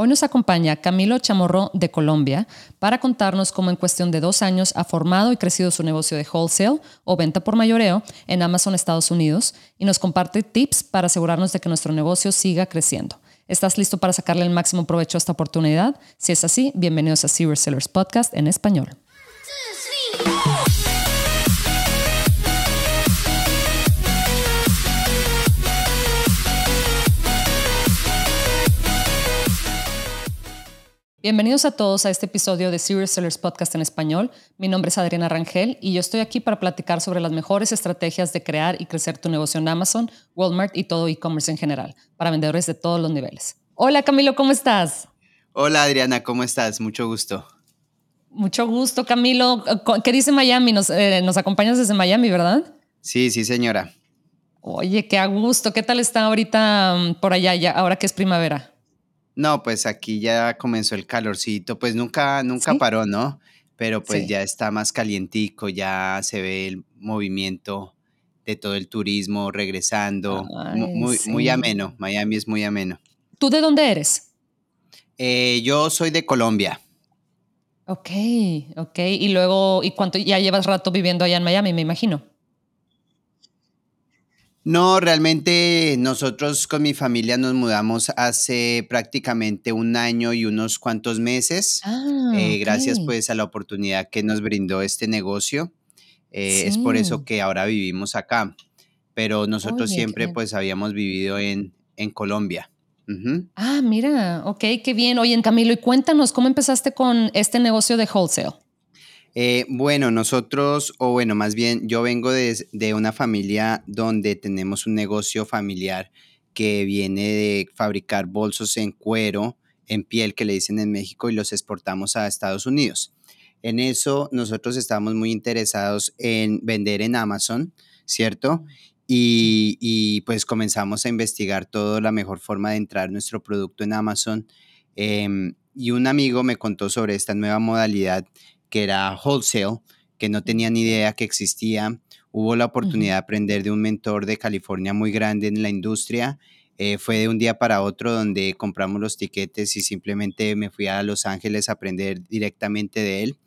Hoy nos acompaña Camilo Chamorro de Colombia para contarnos cómo en cuestión de dos años ha formado y crecido su negocio de wholesale o venta por mayoreo en Amazon Estados Unidos y nos comparte tips para asegurarnos de que nuestro negocio siga creciendo. ¿Estás listo para sacarle el máximo provecho a esta oportunidad? Si es así, bienvenidos a Serious Sellers Podcast en español. Bienvenidos a todos a este episodio de Serious Sellers Podcast en español. Mi nombre es Adriana Rangel y yo estoy aquí para platicar sobre las mejores estrategias de crear y crecer tu negocio en Amazon, Walmart y todo e-commerce en general, para vendedores de todos los niveles. Hola Camilo, ¿cómo estás? Hola Adriana, ¿cómo estás? Mucho gusto. Mucho gusto, Camilo. ¿Qué dice Miami? Nos, eh, nos acompañas desde Miami, ¿verdad? Sí, sí, señora. Oye, qué a gusto. ¿Qué tal está ahorita mm, por allá, ya, ahora que es primavera? No, pues aquí ya comenzó el calorcito, pues nunca, nunca paró, ¿no? Pero pues ya está más calientico, ya se ve el movimiento de todo el turismo regresando, muy, muy ameno, Miami es muy ameno. ¿Tú de dónde eres? Eh, yo soy de Colombia. Ok, ok. Y luego, ¿y cuánto ya llevas rato viviendo allá en Miami, me imagino? No, realmente nosotros con mi familia nos mudamos hace prácticamente un año y unos cuantos meses. Ah, eh, gracias pues a la oportunidad que nos brindó este negocio. Eh, es por eso que ahora vivimos acá. Pero nosotros siempre pues habíamos vivido en, en Colombia. Ah, mira, ok, qué bien. Oye, Camilo, y cuéntanos, ¿cómo empezaste con este negocio de wholesale? Eh, bueno, nosotros, o bueno, más bien yo vengo de, una familia donde tenemos un negocio familiar que viene de fabricar bolsos en cuero, en piel, que le dicen en México, y los exportamos a Estados Unidos. En eso nosotros estamos muy interesados en vender en Amazon, ¿cierto? Y, y, pues comenzamos a investigar toda la mejor forma de entrar nuestro producto en Amazon. Em, y un amigo me contó sobre esta nueva modalidad que era wholesale, que no tenía ni idea que existía. Hubo la oportunidad de aprender de un mentor de California muy grande en la industria. Eh, fue de un día para otro donde compramos los tiquetes y simplemente me fui a Los Ángeles a aprender directamente de él.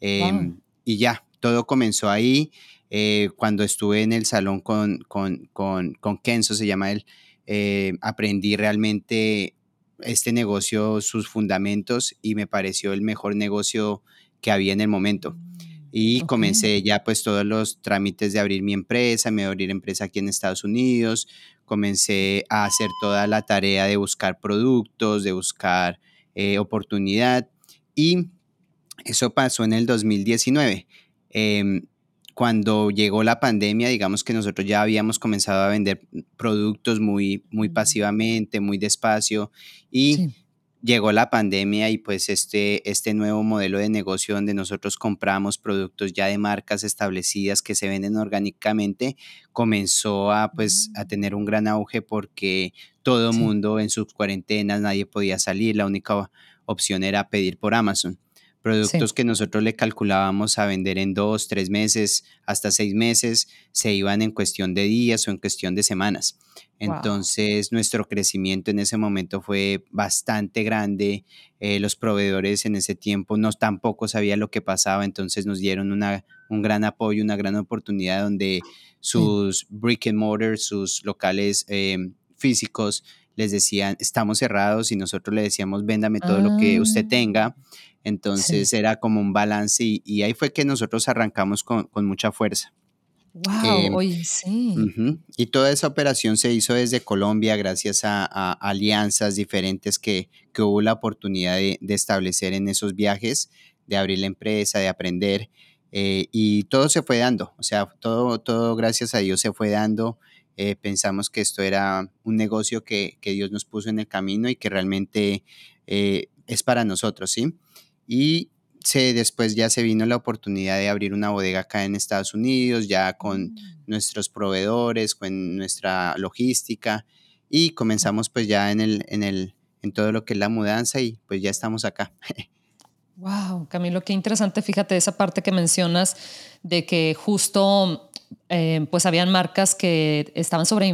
Em, y ya, todo comenzó ahí. Eh, cuando estuve en el salón con, con, con, con Kenzo, se llama él, eh, aprendí realmente este negocio, sus fundamentos y me pareció el mejor negocio que había en el momento. Y comencé ya pues todos los trámites de abrir mi empresa, me abrir empresa aquí en Estados Unidos, comencé a hacer toda la tarea de buscar productos, de buscar eh, oportunidad y eso pasó en el 2019. Em, cuando llegó la pandemia, digamos que nosotros ya habíamos comenzado a vender productos muy, muy pasivamente, muy despacio y llegó la pandemia y pues este, este nuevo modelo de negocio donde nosotros compramos productos ya de marcas establecidas que se venden orgánicamente comenzó a pues a mm. tener un gran auge porque todo el mundo en sus cuarentenas nadie podía salir, la única opción era pedir por Amazon. Productos que nosotros le calculábamos a vender en dos, tres meses, hasta seis meses, se iban en cuestión de días o en cuestión de semanas. Entonces, nuestro crecimiento en ese momento fue bastante grande. Eh, los proveedores en ese tiempo no tampoco sabían lo que pasaba, entonces nos dieron una, un gran apoyo, una gran oportunidad donde sus brick and mortar, sus locales em, físicos, les decían, estamos cerrados y nosotros le decíamos, véndame todo lo que usted ah. tenga. Entonces era como un balance y, ahí fue que nosotros arrancamos con, mucha fuerza. Wow, oye, sí. Y toda esa operación se hizo desde Colombia gracias a, alianzas diferentes que, que, hubo la oportunidad de, establecer en esos viajes, de abrir la empresa, de aprender. Eh, y todo se fue dando, o sea, todo, todo gracias a Dios se fue dando. Eh, pensamos que esto era un negocio que, que, Dios nos puso en el camino y que realmente eh, es para nosotros, ¿sí? Y se, después ya se vino la oportunidad de abrir una bodega acá en Estados Unidos, ya con mm. nuestros proveedores, con nuestra logística y comenzamos pues ya en, el, en, el, en todo lo que es la mudanza y pues ya estamos acá. Wow, Camilo, qué interesante. Fíjate esa parte que mencionas de que justo eh, pues habían marcas que estaban sobre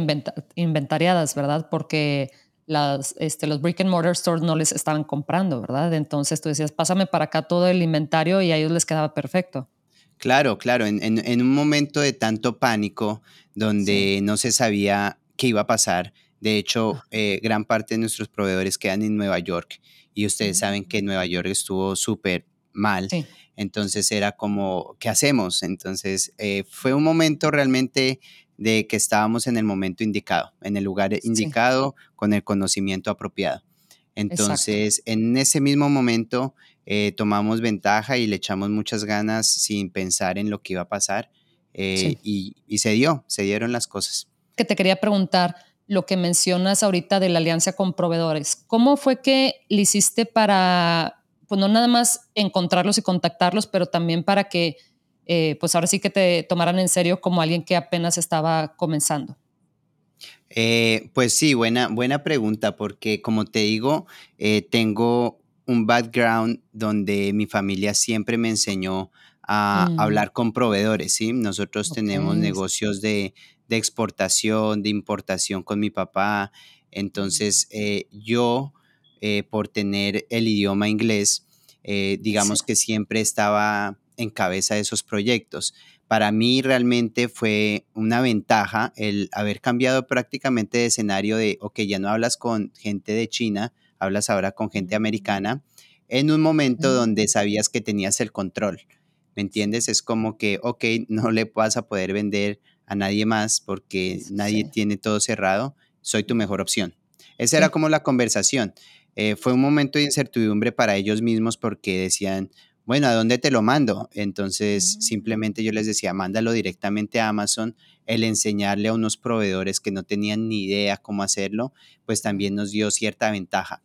inventariadas, ¿verdad? Porque las, este, los brick and mortar stores no les estaban comprando, ¿verdad? Entonces tú decías, pásame para acá todo el inventario y a ellos les quedaba perfecto. Claro, claro, en, en, un momento de tanto pánico donde no se sabía qué iba a pasar, de hecho, eh, gran parte de nuestros proveedores quedan en Nueva York y ustedes saben que Nueva York estuvo súper mal. Entonces era como, ¿qué hacemos? Entonces eh, fue un momento realmente de que estábamos en el momento indicado, en el lugar indicado, con el conocimiento apropiado. Entonces, en ese mismo momento eh, tomamos ventaja y le echamos muchas ganas sin pensar en lo que iba a pasar eh, y, se dio, se dieron las cosas. Que te quería preguntar lo que mencionas ahorita de la alianza con proveedores. ¿Cómo fue que le hiciste para, pues no nada más encontrarlos y contactarlos, pero también para que, eh, pues ahora sí que te tomaran en serio como alguien que apenas estaba comenzando? pues sí, buena, buena pregunta, porque como te digo, tengo un background donde mi familia siempre me enseñó a mm. hablar con proveedores, ¿sí? Nosotros tenemos negocios de, exportación, de importación con mi papá. Entonces, eh, yo, eh, por tener el idioma inglés, eh, digamos que siempre estaba en cabeza de esos proyectos. Para mí realmente fue una ventaja el haber cambiado prácticamente de escenario de, ok, ya no hablas con gente de China, hablas ahora con gente americana, en un momento donde sabías que tenías el control. ¿Me entiendes? Es como que, ok, no le vas a poder vender a nadie más porque nadie tiene todo cerrado, soy tu mejor opción. Esa era como la conversación. Eh, fue un momento de incertidumbre para ellos mismos porque decían, bueno, ¿a dónde te lo mando? Entonces, simplemente yo les decía, mándalo directamente a Amazon. El enseñarle a unos proveedores que no tenían ni idea cómo hacerlo, pues también nos dio cierta ventaja.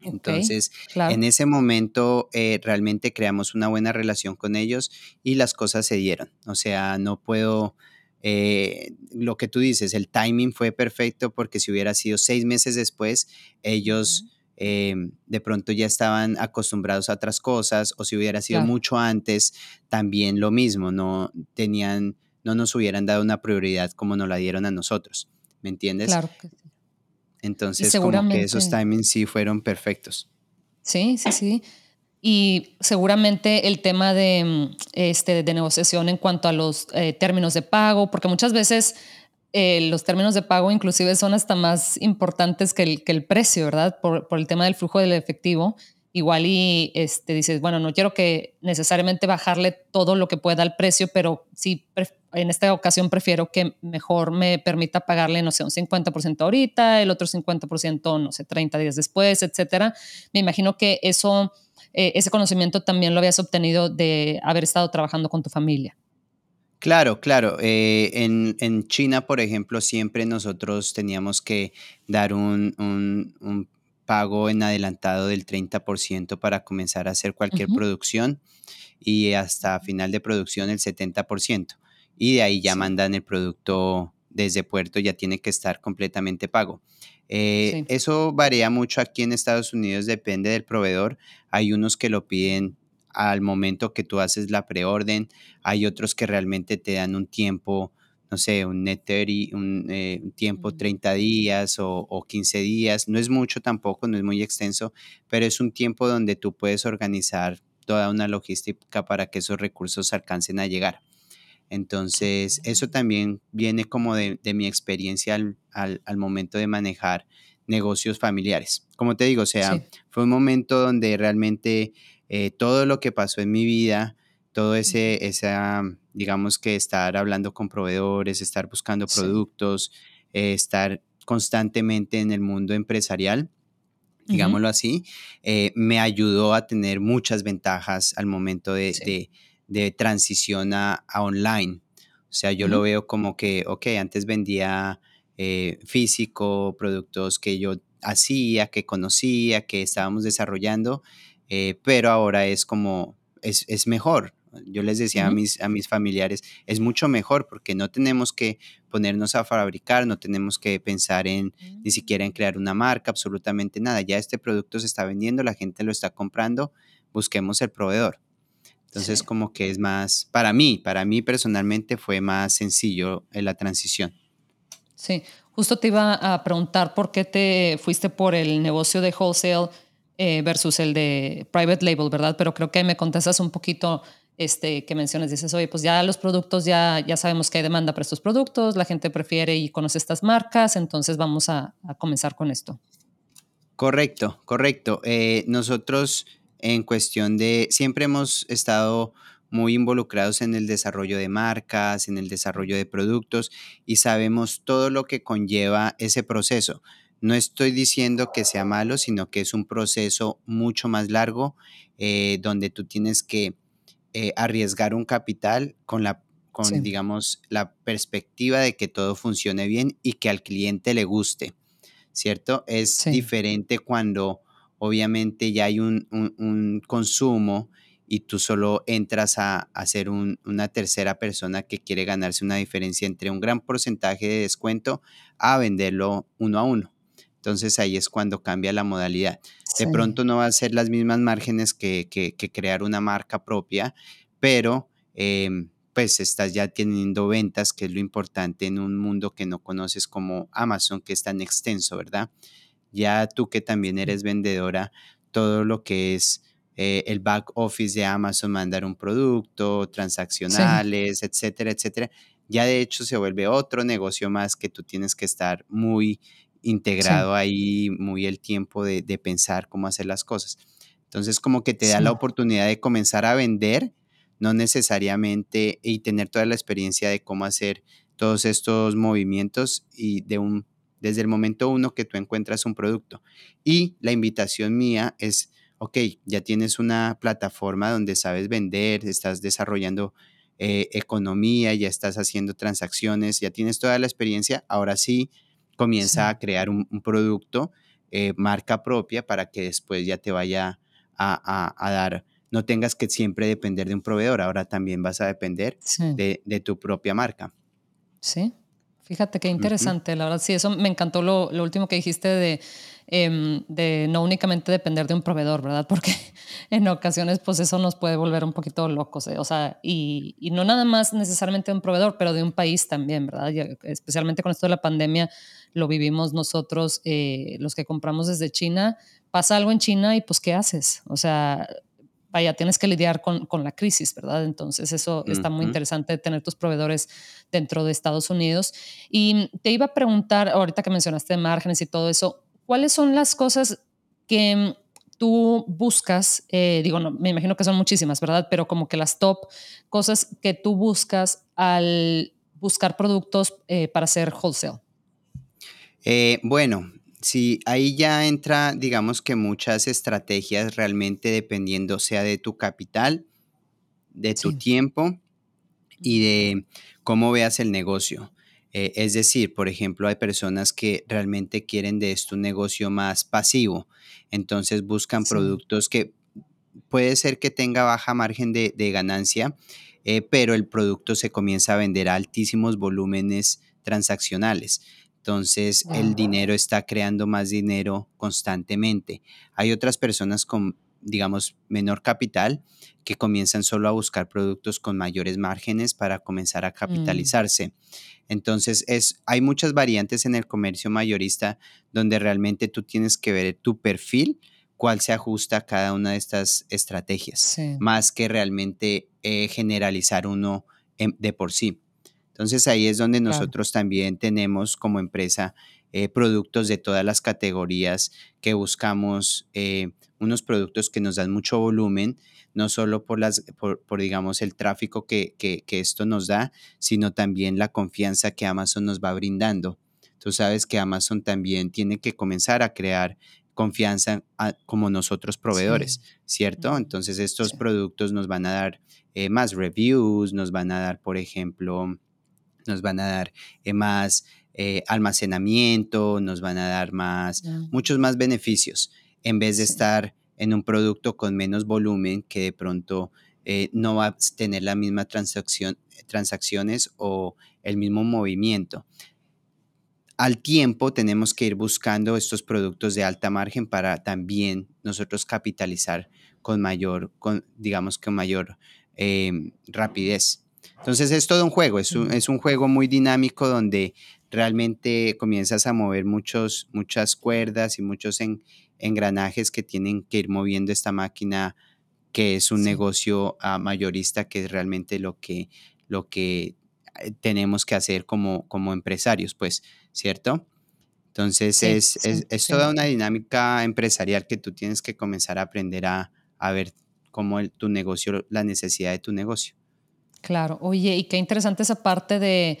Entonces, en ese momento eh, realmente creamos una buena relación con ellos y las cosas se dieron. O sea, no puedo, eh, lo que tú dices, el timing fue perfecto porque si hubiera sido seis meses después, ellos eh, de pronto ya estaban acostumbrados a otras cosas o si hubiera sido mucho antes, también lo mismo, no tenían, no nos hubieran dado una prioridad como nos la dieron a nosotros. ¿Me entiendes? Claro que sí. Entonces, como que esos timings sí fueron perfectos. Sí, sí, sí. Y seguramente el tema de, mm, este, de negociación en cuanto a los eh, términos de pago, porque muchas veces eh, los términos de pago inclusive son hasta más importantes que el, que el precio, ¿verdad? Por, por, el tema del flujo del efectivo. Igual y este, dices, bueno, no quiero que necesariamente bajarle todo lo que pueda al precio, pero sí en esta ocasión prefiero que mejor me permita pagarle, no sé, un 50% ahorita, el otro 50%, no sé, 30 días después, etcétera. Me imagino que eso, eh, ese conocimiento también lo habías obtenido de haber estado trabajando con tu familia. Claro, claro. Eh, en, China, por ejemplo, siempre nosotros teníamos que dar un, un, pago en adelantado del 30% para comenzar a hacer cualquier producción y hasta final de producción el 70% y de ahí ya mandan el producto desde puerto, ya tiene que estar completamente pago. Eh, eso varía mucho aquí en Estados Unidos, depende del proveedor. Hay unos que lo piden al momento que tú haces la preorden, hay otros que realmente te dan un tiempo, no sé, un net un, eh, tiempo 30 días o, o, 15 días. No es mucho tampoco, no es muy extenso, pero es un tiempo donde tú puedes organizar toda una logística para que esos recursos alcancen a llegar. Entonces, eso también viene como de, mi experiencia al, momento de manejar negocios familiares. Como te digo, o sea, fue un momento donde realmente eh, todo lo que pasó en mi vida, todo ese, esa, digamos que estar hablando con proveedores, estar buscando productos, eh, estar constantemente en el mundo empresarial, digámoslo así, eh, me ayudó a tener muchas ventajas al momento de, de transición a, online. O sea, yo lo veo como que, ok, antes vendía eh, físico, productos que yo hacía, que conocía, que estábamos desarrollando, eh, pero ahora es como, es, mejor. Yo les decía a, mis, a mis familiares, es mucho mejor porque no tenemos que ponernos a fabricar, no tenemos que pensar en ni siquiera en crear una marca, absolutamente nada. Ya este producto se está vendiendo, la gente lo está comprando, busquemos el proveedor. Entonces, como que es más, para mí, para mí personalmente fue más sencillo en la transición. Sí, Justo te iba a preguntar por qué te fuiste por el negocio de wholesale eh, versus el de private label, ¿verdad? Pero creo que me contestas un poquito este, que mencionas, dices, oye, pues ya los productos, ya, ya sabemos que hay demanda para estos productos, la gente prefiere y conoce estas marcas, entonces vamos a, comenzar con esto. Correcto, correcto. Eh, nosotros en cuestión de, siempre hemos estado muy involucrados en el desarrollo de marcas, en el desarrollo de productos y sabemos todo lo que conlleva ese proceso. No estoy diciendo que sea malo, sino que es un proceso mucho más largo eh, donde tú tienes que eh, arriesgar un capital con la con, digamos, la perspectiva de que todo funcione bien y que al cliente le guste, ¿cierto? Es diferente cuando obviamente ya hay un, consumo y tú solo entras a, a ser una tercera persona que quiere ganarse una diferencia entre un gran porcentaje de descuento a venderlo uno a uno. Entonces ahí es cuando cambia la modalidad. De pronto no va a ser las mismas márgenes que, crear una marca propia, pero em, pues estás ya teniendo ventas, que es lo importante en un mundo que no conoces como Amazon, que es tan extenso, ¿verdad? Ya tú que también eres vendedora, todo lo que es eh, el back office de Amazon, mandar un producto, transaccionales, etcétera, etcétera, ya de hecho se vuelve otro negocio más que tú tienes que estar muy integrado ahí muy el tiempo de, pensar cómo hacer las cosas. Entonces, como que te da la oportunidad de comenzar a vender, no necesariamente, y tener toda la experiencia de cómo hacer todos estos movimientos y de un, desde el momento uno que tú encuentras un producto. Y la invitación mía es, ok, ya tienes una plataforma donde sabes vender, estás desarrollando eh, economía, ya estás haciendo transacciones, ya tienes toda la experiencia, ahora sí comienza a crear un, producto, eh, marca propia, para que después ya te vaya a, dar, no tengas que siempre depender de un proveedor, ahora también vas a depender de, tu propia marca. Sí, fíjate qué interesante, la verdad, sí, eso me encantó lo, lo último que dijiste de Em, de no únicamente depender de un proveedor, ¿verdad? Porque en ocasiones pues eso nos puede volver un poquito locos, ¿eh? o sea, y, y, no nada más necesariamente de un proveedor, pero de un país también, ¿verdad? especialmente con esto de la pandemia lo vivimos nosotros, eh, los que compramos desde China, pasa algo en China y pues ¿qué haces? O sea, vaya, tienes que lidiar con, con, la crisis, ¿verdad? Entonces eso está muy interesante tener tus proveedores dentro de Estados Unidos. Y te iba a preguntar, ahorita que mencionaste márgenes y todo eso, ¿cuáles son las cosas que tú buscas? Eh, digo, no, me imagino que son muchísimas, ¿verdad? Pero como que las top cosas que tú buscas al buscar productos eh, para hacer wholesale. Eh, bueno, sí, ahí ya entra, digamos que muchas estrategias realmente dependiendo sea de tu capital, de tu tiempo y de cómo veas el negocio. Eh, es decir, por ejemplo, hay personas que realmente quieren de esto un negocio más pasivo, entonces buscan productos que puede ser que tenga baja margen de, ganancia, eh, pero el producto se comienza a vender a altísimos volúmenes transaccionales. Entonces el dinero está creando más dinero constantemente. Hay otras personas con digamos, menor capital, que comienzan solo a buscar productos con mayores márgenes para comenzar a mm. capitalizarse. Entonces, es, hay muchas variantes en el comercio mayorista donde realmente tú tienes que ver tu perfil, cuál se ajusta a cada una de estas estrategias, más que realmente eh, generalizar uno de por sí. Entonces, ahí es donde nosotros también tenemos como empresa eh, productos de todas las categorías que buscamos, eh, unos productos que nos dan mucho volumen, no solo por, las, por, digamos, el tráfico que, que, esto nos da, sino también la confianza que Amazon nos va brindando. Tú sabes que Amazon también tiene que comenzar a crear confianza como nosotros proveedores, ¿cierto? Entonces estos productos nos van a dar eh, más reviews, nos van a dar, por ejemplo, nos van a dar más eh, almacenamiento, nos van a dar más, muchos más beneficios, en vez de estar en un producto con menos volumen que de pronto eh, no va a tener la misma transacción, transacciones o el mismo movimiento. Al tiempo tenemos que ir buscando estos productos de alta margen para también nosotros capitalizar con mayor, con, digamos, con mayor eh, rapidez. Entonces es todo un juego, es un, es un juego muy dinámico donde realmente comienzas a mover muchos, muchas cuerdas y muchos engranajes que tienen que ir moviendo esta máquina que es un negocio ah, mayorista, que es realmente lo que, lo que eh, tenemos que hacer como, como empresarios, pues, ¿cierto? Entonces es, es, toda una dinámica empresarial que tú tienes que comenzar a aprender a, a ver cómo tu negocio, la necesidad de tu negocio. Claro, oye, y qué interesante esa parte de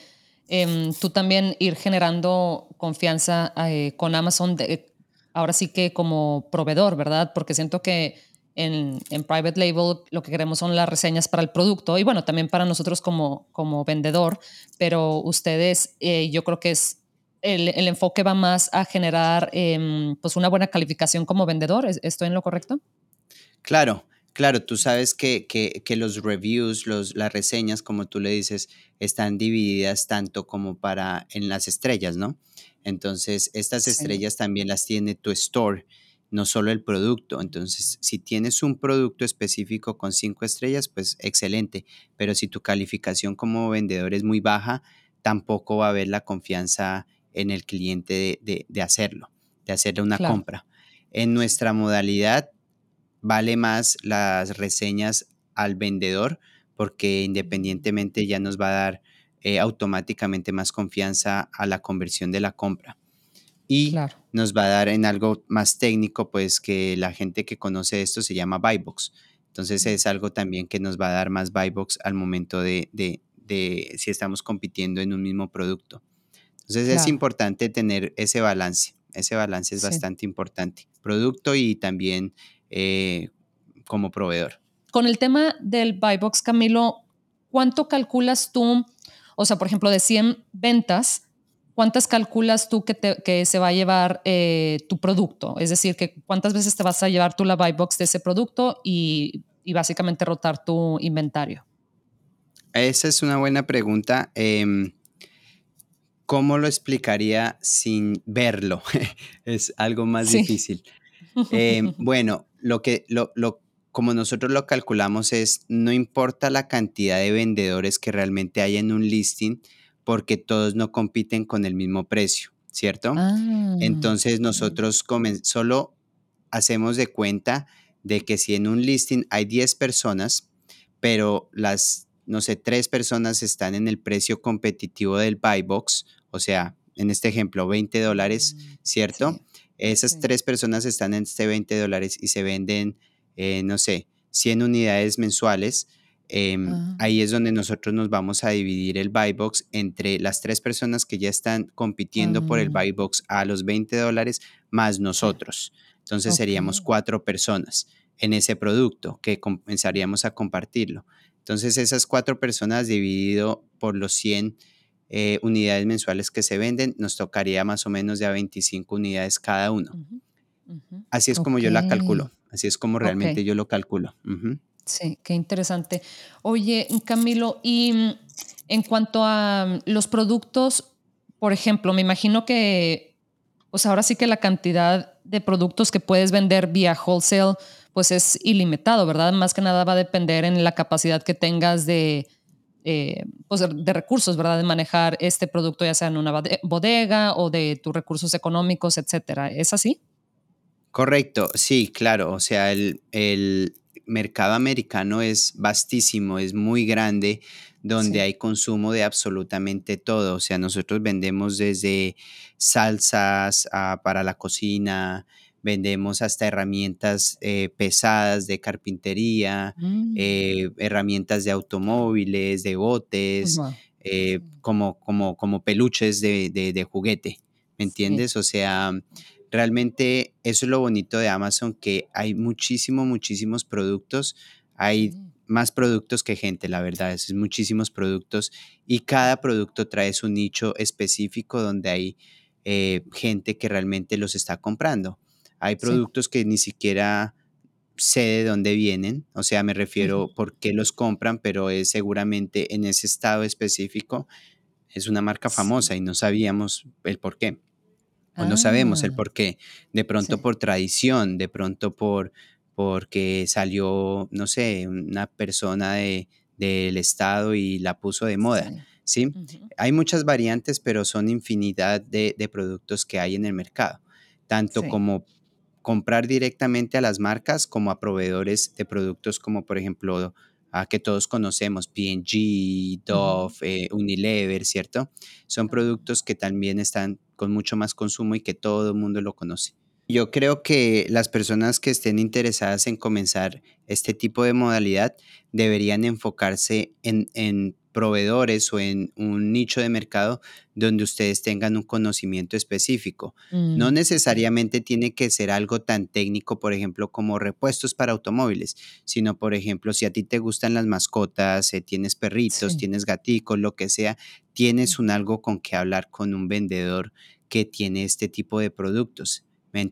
em, tú también ir generando confianza eh, con Amazon, de, ahora sí que como proveedor, ¿verdad? Porque siento que en, en, Private Label lo que queremos son las reseñas para el producto y bueno, también para nosotros como, como vendedor, pero ustedes eh, yo creo que es el, el, enfoque va más a generar em, pues una buena calificación como vendedor. ¿Estoy en lo correcto? Claro, claro, tú sabes que, que, que los reviews, los, las reseñas, como tú le dices, están divididas tanto como para en las estrellas, ¿no? Entonces, estas estrellas también las tiene tu store no solo el producto. Entonces, si tienes un producto específico con cinco estrellas, pues excelente. Pero si tu calificación como vendedor es muy baja, tampoco va a haber la confianza en el cliente de, hacerlo, de hacerle una compra. En nuestra modalidad, vale más las reseñas al vendedor porque independientemente ya nos va a dar eh, automáticamente más confianza a la conversión de la compra y nos va a dar en algo más técnico, pues que la gente que conoce esto se llama buy box. Entonces es algo también que nos va a dar más buy box al momento de, si estamos compitiendo en un mismo producto. Entonces es importante tener ese balance. Ese balance es bastante importante. Producto y también eh, como proveedor. Con el tema del buy box, Camilo, ¿cuánto calculas tú? O sea, por ejemplo, de 100 ventas, ¿cuántas calculas tú que, se va a llevar eh, tu producto? Es decir, que cuántas veces te vas a llevar tú la buy box de ese producto y, básicamente rotar tu inventario. Esa es una buena pregunta. Em, ¿Cómo lo explicaría sin verlo? es algo más difícil. Em, bueno, lo que lo, como nosotros lo calculamos es no importa la cantidad de vendedores que realmente hay en un listing, porque todos no compiten con el mismo precio, ¿cierto? Ah, Entonces nosotros solo hacemos de cuenta de que si en un listing hay 10 personas, pero las, no sé, 3 personas están en el precio competitivo del buy box, o sea, en este ejemplo, 20 dólares, mm, ¿cierto? Esas 3 personas están en este 20 dólares y se venden, eh, no sé, 100 unidades mensuales, Em, ah. Ahí es donde nosotros nos vamos a dividir el buy box entre las tres personas que ya están compitiendo por el ah. buy box a los 20 dólares más nosotros. Entonces seríamos cuatro personas en ese producto que comenzaríamos a compartirlo. Entonces esas cuatro personas dividido por los 100 eh, unidades mensuales que se venden, nos tocaría más o menos de a 25 unidades cada uno. Así es como yo la calculo. Así es como realmente yo lo calculo. Sí, qué interesante. Oye, Camilo, y mm, en cuanto a mm, los productos, por ejemplo, me imagino que, pues ahora sí que la cantidad de productos que puedes vender vía wholesale, pues es ilimitado, ¿verdad? Más que nada va a depender en la capacidad que tengas de, eh, pues de recursos, ¿verdad? De manejar este producto, ya sea en una bodega o de tus recursos económicos, etcétera. ¿Es así? Correcto, sí, claro. O sea, el, el, mercado americano es vastísimo, es muy grande, donde hay consumo de absolutamente todo. O sea, nosotros vendemos desde salsas ah, para la cocina, vendemos hasta herramientas eh, pesadas de carpintería, mm. eh, herramientas de automóviles, de botes, eh, como, como, como peluches de, juguete. ¿Me entiendes? O sea, realmente eso es lo bonito de Amazon, que hay muchísimos, muchísimos productos. Hay más productos que gente, la verdad, es muchísimos productos y cada producto trae su nicho específico donde hay gente que realmente los está comprando. Hay productos que ni siquiera sé de dónde vienen, o sea, me refiero por qué los compran, pero es seguramente en ese estado específico es una marca famosa y no sabíamos el por qué no sabemos el ah. por qué. De pronto por tradición, de pronto por porque salió, no sé, una persona de, del Estado y la puso de moda. ¿sí? Hay muchas variantes, pero son infinidad de, de productos que hay en el mercado, tanto Sí. como comprar directamente a las marcas como a proveedores de productos como por ejemplo a que todos conocemos, P&G. Dove, eh, Unilever, ¿cierto? Son Ah, productos que también están con mucho más consumo y que todo el mundo lo conoce. Yo creo que las personas que estén interesadas en comenzar este tipo de modalidad deberían enfocarse en, en proveedores o en un nicho de mercado donde ustedes tengan un conocimiento específico. No mm, necesariamente tiene que ser algo tan técnico, por ejemplo, como repuestos para automóviles, sino, por ejemplo, si a ti te gustan las mascotas, eh, tienes perritos, Sí. tienes gaticos, lo que sea, tienes un Ujú. algo con que hablar con un vendedor que tiene este tipo de productos. ¿Me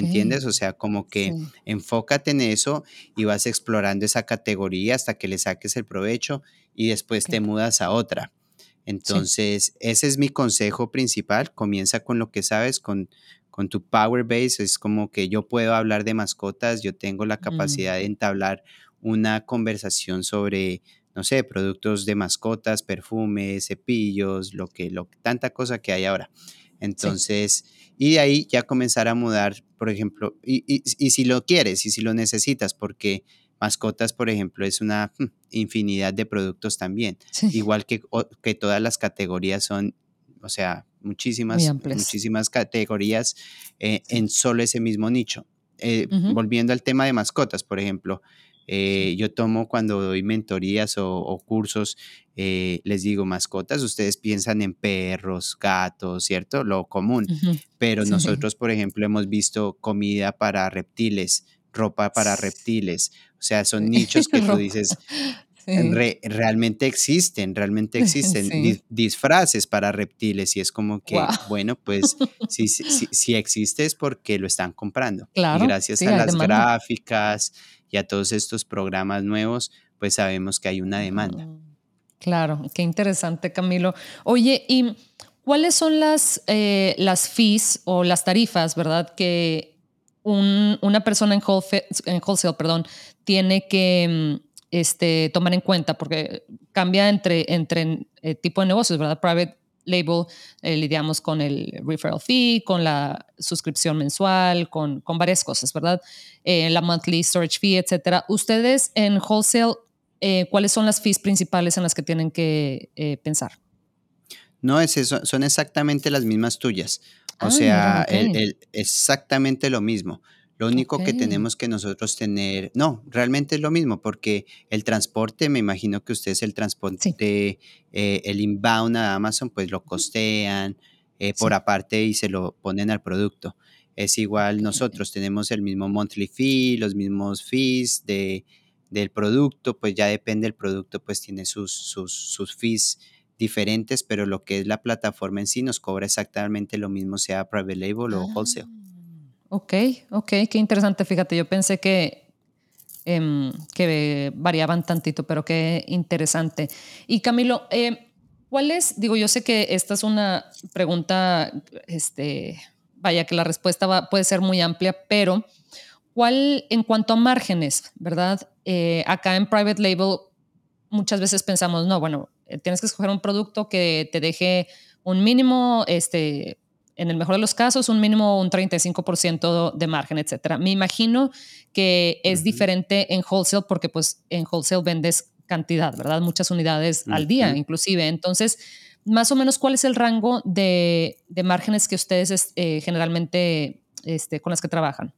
entiendes? O sea, como que Sí, enfócate en eso y vas explorando esa categoría hasta que le saques el provecho y después te mudas a otra. Sí. Entonces, ese es mi consejo principal. Comienza con lo que sabes, con, con tu power base. Es como que yo puedo hablar de mascotas, yo tengo la Mm, capacidad de entablar una conversación sobre, no sé, productos de mascotas, perfumes, cepillos, lo que, lo, tanta cosa que hay ahora. sí. Entonces, y de ahí ya comenzar a mudar, por ejemplo, y, y, y si lo quieres y si lo necesitas, porque mascotas, por ejemplo, es una mm, infinidad de productos también Sí, igual que, que todas las categorías son, o sea, muchísimas, muchísimas categorías eh, Sí. en solo ese mismo nicho. Eh, volviendo al tema de mascotas, por ejemplo, eh, yo tomo cuando doy mentorías o, o cursos, eh, les digo mascotas, ustedes piensan en perros, gatos, ¿cierto? Lo común, pero Sí. nosotros, por ejemplo, hemos visto comida para reptiles, ropa para reptiles, o sea, son nichos que tú dices, Sí. Re realmente existen, realmente existen Sí. disfraces para reptiles, y es como que, bueno, pues, si si si existe es porque lo están comprando. Y gracias sí, a las demanda. gráficas y a todos estos programas nuevos, pues, sabemos que hay una demanda. Claro, qué interesante, Camilo. Oye, ¿y cuáles son las, eh, las fees o las tarifas, verdad, que un- una persona en, wholesale, perdón, tiene que mm, este, tomar en cuenta? Porque cambia entre, entre eh, tipo de negocios, ¿verdad? Private label, eh, lidiamos con el referral fee, con la suscripción mensual, con, con varias cosas, ¿verdad? Eh, la monthly storage fee, etcétera. Ustedes en wholesale eh, ¿cuáles son las fees principales en las que tienen que pensar? No, es son exactamente las mismas tuyas. O Ah, mira, sea, el el exactamente lo mismo. Lo único que tenemos que nosotros tener no, realmente es lo mismo, porque el transporte, me imagino que ustedes el sí, transporte, eh, el inbound a Amazon, pues lo costean, eh, por aparte y se lo ponen al producto. Es igual nosotros tenemos el mismo monthly fee, los mismos fees de del producto, pues ya depende del producto, pues tiene sus sus sus fees diferentes, pero lo que es la plataforma en sí nos cobra exactamente lo mismo, sea private label o Ah, wholesale. ok, ok, qué interesante. Fíjate, yo pensé que, em, que variaban tantito, pero qué interesante. Y Camilo, eh, ¿cuál es? Digo, yo sé que esta es una pregunta, este, vaya, que la respuesta puede ser muy amplia, pero ¿cuál, en cuanto a márgenes, verdad? Eh, acá en Private Label muchas veces pensamos, no, bueno, eh, tienes que escoger un producto que te deje un mínimo, este, en el mejor de los casos, un mínimo un 35% de margen, etcétera. Me imagino que es diferente en wholesale porque pues en wholesale vendes cantidad, ¿verdad? Muchas unidades al día, inclusive. Entonces, más o menos, ¿cuál es el rango de, de márgenes que ustedes eh, generalmente este, con las que trabajan?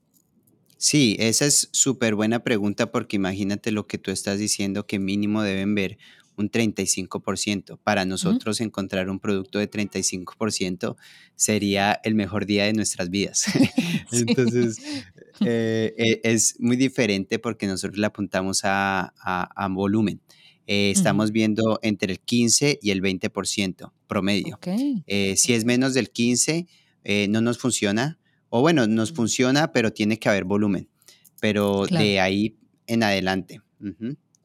Sí, esa es súper buena pregunta porque imagínate lo que tú estás diciendo, que mínimo deben ver un 35%. Para nosotros encontrar un producto de 35% sería el mejor día de nuestras vidas. Entonces, eh, eh, es muy diferente porque nosotros le apuntamos a, a- a volumen. Eh, estamos viendo entre el 15 y el 20% promedio. Eh, si es menos del 15, eh, no nos funciona o bueno, nos funciona, pero tiene que haber volumen, pero Claro. de ahí en adelante.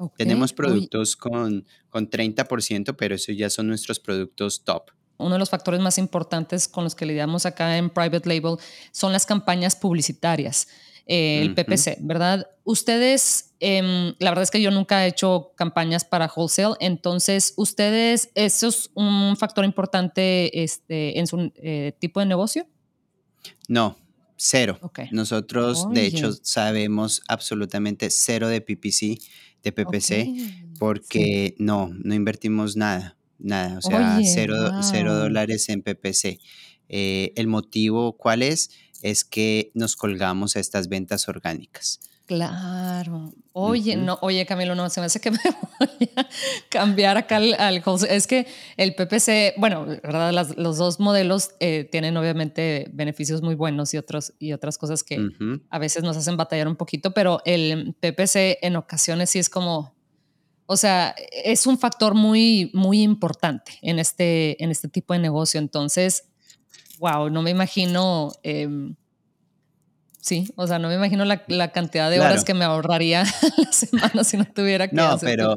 Ok. Tenemos productos con con 30%, pero esos ya son nuestros productos top. uno de los factores más importantes con los que lidiamos acá en Private Label son las campañas publicitarias. eh, el PPC, ¿verdad? Ustedes, em, la verdad es que yo nunca he hecho campañas para wholesale, entonces, ¿ustedes, eso es un factor importante este, en su eh, tipo de negocio? No, cero. Nosotros, de hecho, sabemos absolutamente cero de PPC, de PPC, porque no, no invertimos nada, nada, o sea, cero, dólares en PPC. Eh, el motivo, ¿cuál es? Es que nos colgamos a estas ventas orgánicas. Claro. Oye, no, oye, Camilo, no, se me hace que me voy a cambiar acá al, Es que el PPC, bueno, verdad, los dos modelos eh, tienen obviamente beneficios muy buenos y otros y otras cosas que a veces nos hacen batallar un poquito, pero el PPC en ocasiones sí es como, o sea, es un factor muy, muy importante en este, en este tipo de negocio. Entonces, wow, no me imagino. Em, Sí, o sea, no me imagino la, cantidad de horas que me ahorraría la semana si no tuviera que no, pero,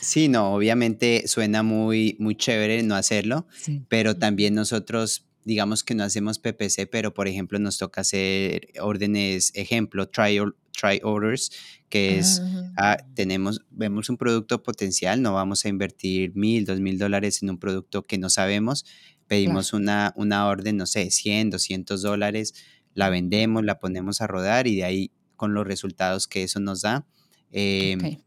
Sí, no, obviamente suena muy, muy chévere no hacerlo, pero también nosotros, digamos que no hacemos PPC, pero por ejemplo nos toca hacer órdenes, ejemplo, try, try orders, que es, ah, tenemos, vemos un producto potencial, no vamos a invertir mil, dos mil dólares en un producto que no sabemos, pedimos una, una orden, no sé, 100, 200 dólares la vendemos, la ponemos a rodar y de ahí con los resultados que eso nos da, em,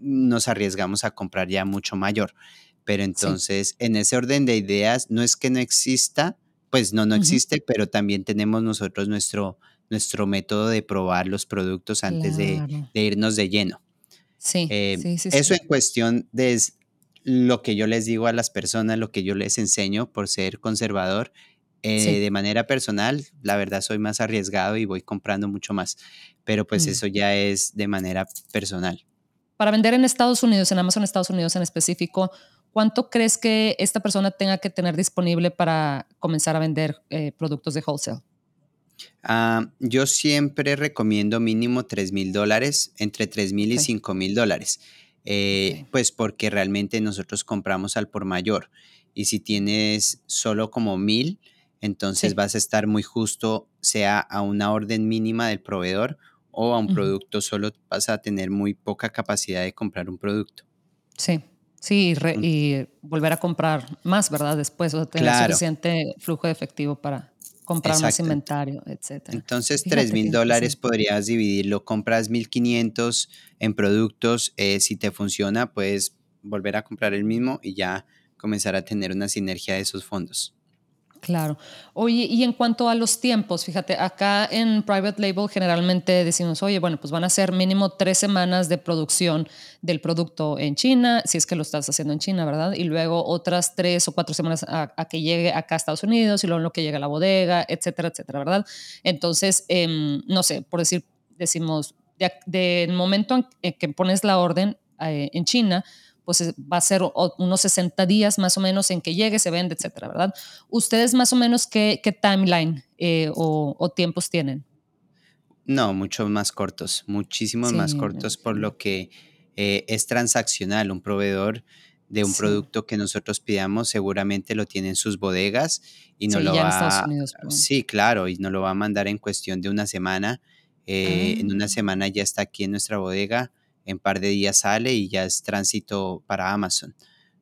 nos arriesgamos a comprar ya mucho mayor. Pero entonces, en ese orden de ideas, no es que no exista, pues no, no existe, pero también tenemos nosotros nuestro, nuestro método de probar los productos antes de, irnos de lleno. Sí, sí, sí, Eso en cuestión de lo que yo les digo a las personas, lo que yo les enseño por ser conservador, eh, de manera personal, la verdad soy más arriesgado y voy comprando mucho más, pero pues mm. eso ya es de manera personal. Para vender en Estados Unidos, en Amazon Estados Unidos en específico, ¿cuánto crees que esta persona tenga que tener disponible para comenzar a vender eh, productos de wholesale? Ah, yo siempre recomiendo mínimo 3 mil dólares, entre 3 mil y 5 mil dólares, eh, pues porque realmente nosotros compramos al por mayor. Y si tienes solo como mil, entonces vas a estar muy justo, sea a una orden mínima del proveedor o a un producto, solo vas a tener muy poca capacidad de comprar un producto. Sí, sí, y, volver a comprar más, ¿verdad? Después, o tener suficiente flujo de efectivo para comprar más inventario, etc. Entonces, tres mil dólares podrías dividirlo, compras 1.500 en productos, eh, si te funciona, puedes volver a comprar el mismo y ya comenzar a tener una sinergia de esos fondos. Claro. Oye, y en cuanto a los tiempos, fíjate, acá en Private Label generalmente decimos, oye, bueno, pues van a ser mínimo tres semanas de producción del producto en China, si es que lo estás haciendo en China, ¿verdad? Y luego otras tres o cuatro semanas a, que llegue acá a Estados Unidos y luego lo que llegue a la bodega, etcétera, etcétera, ¿verdad? Entonces, em, no sé, por decir, decimos, del momento en que pones la orden eh, en China, pues va a ser unos 60 días más o menos en que llegue, se vende, etcétera, ¿verdad? ¿Ustedes más o menos qué, timeline eh, o, tiempos tienen? No, mucho más cortos, muchísimos más cortos, por lo que eh, es transaccional. Un proveedor de un producto que nosotros pidamos seguramente lo tiene en sus bodegas y no lo va sí claro y no lo va a mandar en cuestión de una semana eh, en una ah. semana ya está aquí en nuestra bodega en par de días sale y ya es tránsito para Amazon.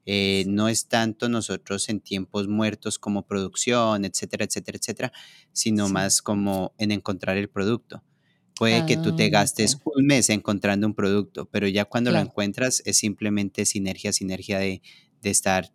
Eh, no es tanto nosotros en tiempos muertos como producción, etcétera, etcétera, etcétera, sino más como en encontrar el producto. Puede que tú te ah, gastes un mes encontrando un producto, pero ya cuando lo encuentras es simplemente sinergia, sinergia de, estar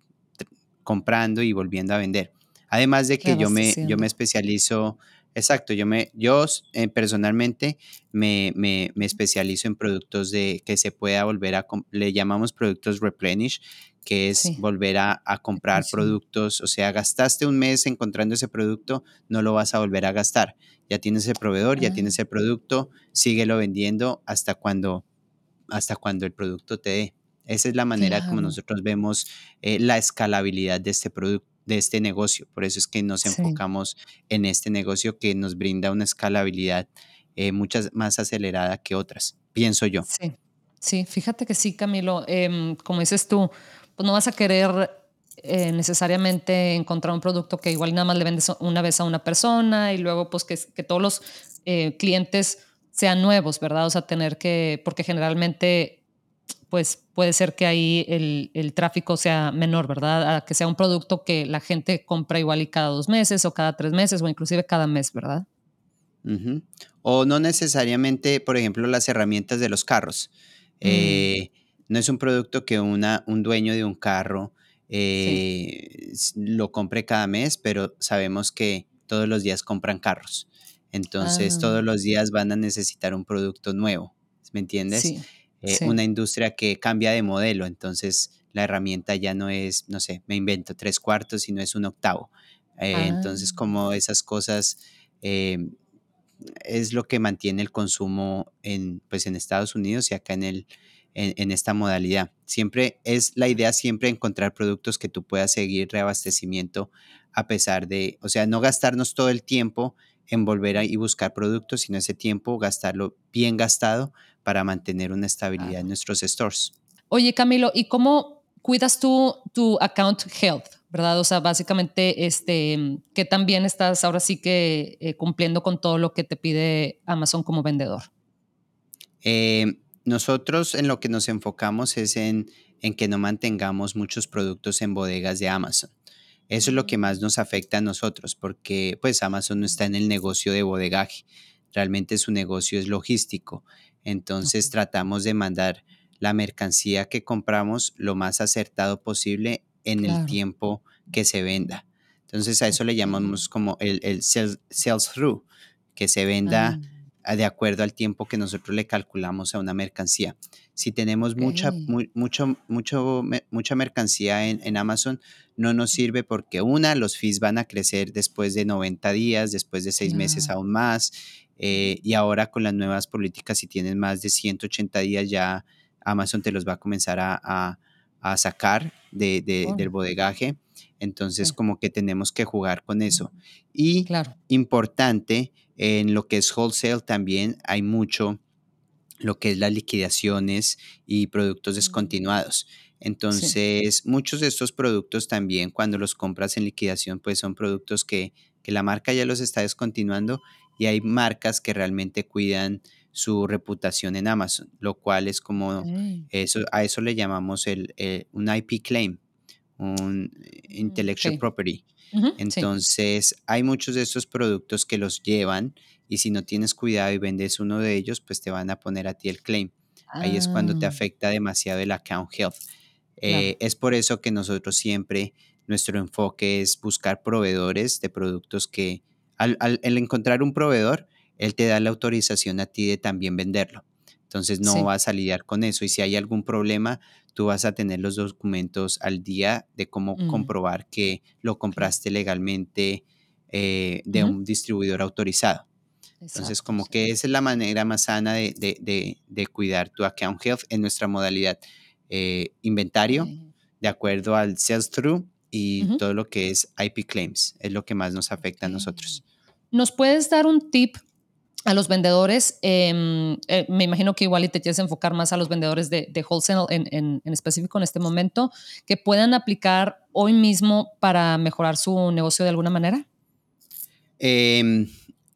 comprando y volviendo a vender. Además de que yo me, yo me especializo Exacto, yo, me, yo eh, personalmente me, me, me, especializo en productos de que se pueda volver a, le llamamos productos replenish, que es volver a, a comprar productos, o sea, gastaste un mes encontrando ese producto, no lo vas a volver a gastar. Ya tienes el proveedor, ya tienes ah. el producto, síguelo vendiendo hasta cuando, hasta cuando el producto te dé. Esa es la manera como nosotros vemos eh, la escalabilidad de este producto de este negocio. Por eso es que nos enfocamos en este negocio que nos brinda una escalabilidad eh, mucho más acelerada que otras, pienso yo. Sí, sí, fíjate que sí, Camilo. Em, como dices tú, pues no vas a querer eh, necesariamente encontrar un producto que igual nada más le vendes una vez a una persona y luego pues que, que todos los eh, clientes sean nuevos, ¿verdad? O sea, tener que, porque generalmente, pues puede ser que ahí el, el, tráfico sea menor, ¿verdad? A que sea un producto que la gente compra igual y cada dos meses o cada tres meses o inclusive cada mes, ¿verdad? O no necesariamente, por ejemplo, las herramientas de los carros. Mm. Eh, no es un producto que una, un dueño de un carro eh, lo compre cada mes, pero sabemos que todos los días compran carros. Entonces, ah. todos los días van a necesitar un producto nuevo, ¿me entiendes? Eh, una industria que cambia de modelo, entonces la herramienta ya no es, no sé, me invento tres cuartos, sino es un octavo. Entonces, ah. como esas cosas es lo que mantiene el consumo en, pues en Estados Unidos y acá en, el, en, esta modalidad. Siempre es la idea siempre encontrar productos que tú puedas seguir reabastecimiento a pesar de, o sea, no gastarnos todo el tiempo en volver a, y buscar productos, sino ese tiempo gastarlo bien gastado para mantener una estabilidad en nuestros stores. Oye, Camilo, ¿y cómo cuidas tú tu account health? ¿verdad? O sea, básicamente, este, que también estás ahora sí que eh, cumpliendo con todo lo que te pide Amazon como vendedor. Eh, nosotros en lo que nos enfocamos es en, en, que no mantengamos muchos productos en bodegas de Amazon. Eso es lo que mm. más nos afecta a nosotros, porque pues Amazon no está en el negocio de bodegaje, realmente su negocio es logístico. Entonces tratamos de mandar la mercancía que compramos lo más acertado posible en el tiempo que se venda. Entonces a eso le llamamos como el, el sales, through, que se venda ah. de acuerdo al tiempo que nosotros le calculamos a una mercancía. Si tenemos mucha, mucho, mucho, mucha mercancía en, en, Amazon, no nos sirve porque una, los fees van a crecer después de 90 días, después de seis meses aún más. Eh, y ahora con las nuevas políticas, si tienes más de 180 días, ya Amazon te los va a comenzar a a sacar de, del bodegaje. Entonces, como que tenemos que jugar con eso. Y claro. importante, en lo que es wholesale también hay mucho lo que es las liquidaciones y productos mm. descontinuados. Entonces, muchos de estos productos también, cuando los compras en liquidación, pues son productos que, que la marca ya los está descontinuando y hay marcas que realmente cuidan su reputación en Amazon, lo cual es como, eso, a eso le llamamos el, eh, un IP claim, un mm, intellectual property. Entonces, hay muchos de estos productos que los llevan y si no tienes cuidado y vendes uno de ellos, pues te van a poner a ti el claim. Ahí es cuando te ah. afecta demasiado el account health. Eh, es por eso que nosotros siempre, nuestro enfoque es buscar proveedores de productos que, al, al encontrar un proveedor, él te da la autorización a ti de también venderlo. Entonces no vas a lidiar con eso. Y si hay algún problema, tú vas a tener los documentos al día de cómo mm. comprobar que lo compraste legalmente eh, de un distribuidor autorizado. Entonces, como que esa es la manera más sana de, cuidar tu account health en nuestra modalidad eh, inventario, de acuerdo al sales through y todo lo que es IP claims, es lo que más nos afecta a nosotros. ¿Nos puedes dar un tip a los vendedores, em, eh, me imagino que igual y te quieres enfocar más a los vendedores de, wholesale en, específico en este momento, que puedan aplicar hoy mismo para mejorar su negocio de alguna manera? Em,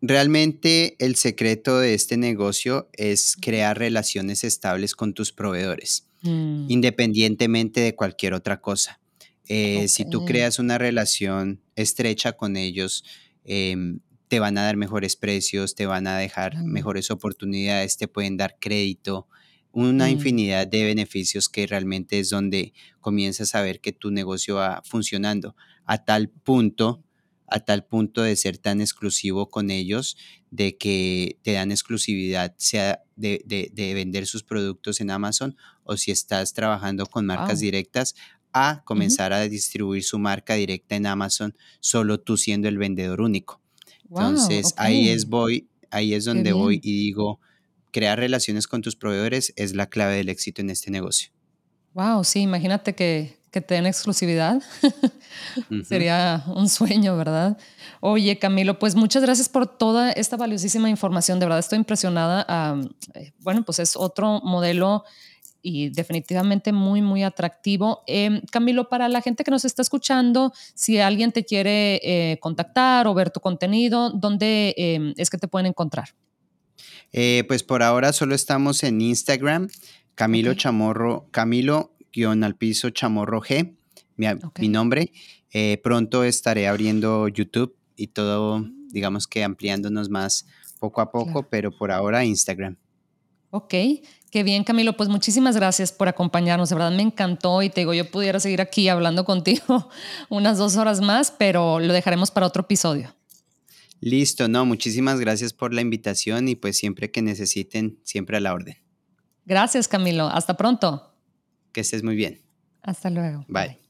realmente el secreto de este negocio es crear relaciones estables con tus proveedores, mm. independientemente de cualquier otra cosa. Eh, si tú creas una relación estrecha con ellos, em, te van a dar mejores precios, te van a dejar mejores oportunidades, te pueden dar crédito, una mm. infinidad de beneficios que realmente es donde comienzas a ver que tu negocio va funcionando a tal punto, a tal punto de ser tan exclusivo con ellos, de que te dan exclusividad, sea de, vender sus productos en Amazon o si estás trabajando con marcas directas, a comenzar a distribuir su marca directa en Amazon, solo tú siendo el vendedor único. Entonces ahí es voy, ahí es donde voy y digo, crear relaciones con tus proveedores es la clave del éxito en este negocio. Wow, sí, imagínate que, que te den exclusividad. Sería un sueño, ¿verdad? Oye, Camilo, pues muchas gracias por toda esta valiosísima información. De verdad estoy impresionada. Eh, bueno, pues es otro modelo y definitivamente muy, muy atractivo. Em, Camilo, para la gente que nos está escuchando, si alguien te quiere eh, contactar o ver tu contenido, ¿dónde em, es que te pueden encontrar? Eh, pues por ahora solo estamos en Instagram, Camilo Chamorro, Camilo guion al piso Chamorro G, mi, nombre. Eh, pronto estaré abriendo YouTube y todo, digamos que ampliándonos más poco a poco, pero por ahora Instagram. Ok, qué bien Camilo, pues muchísimas gracias por acompañarnos, de verdad me encantó y te digo, yo pudiera seguir aquí hablando contigo unas dos horas más, pero lo dejaremos para otro episodio. Listo, no, muchísimas gracias por la invitación y pues siempre que necesiten, siempre a la orden. Gracias Camilo, hasta pronto. Que estés muy bien. Hasta luego. Bye.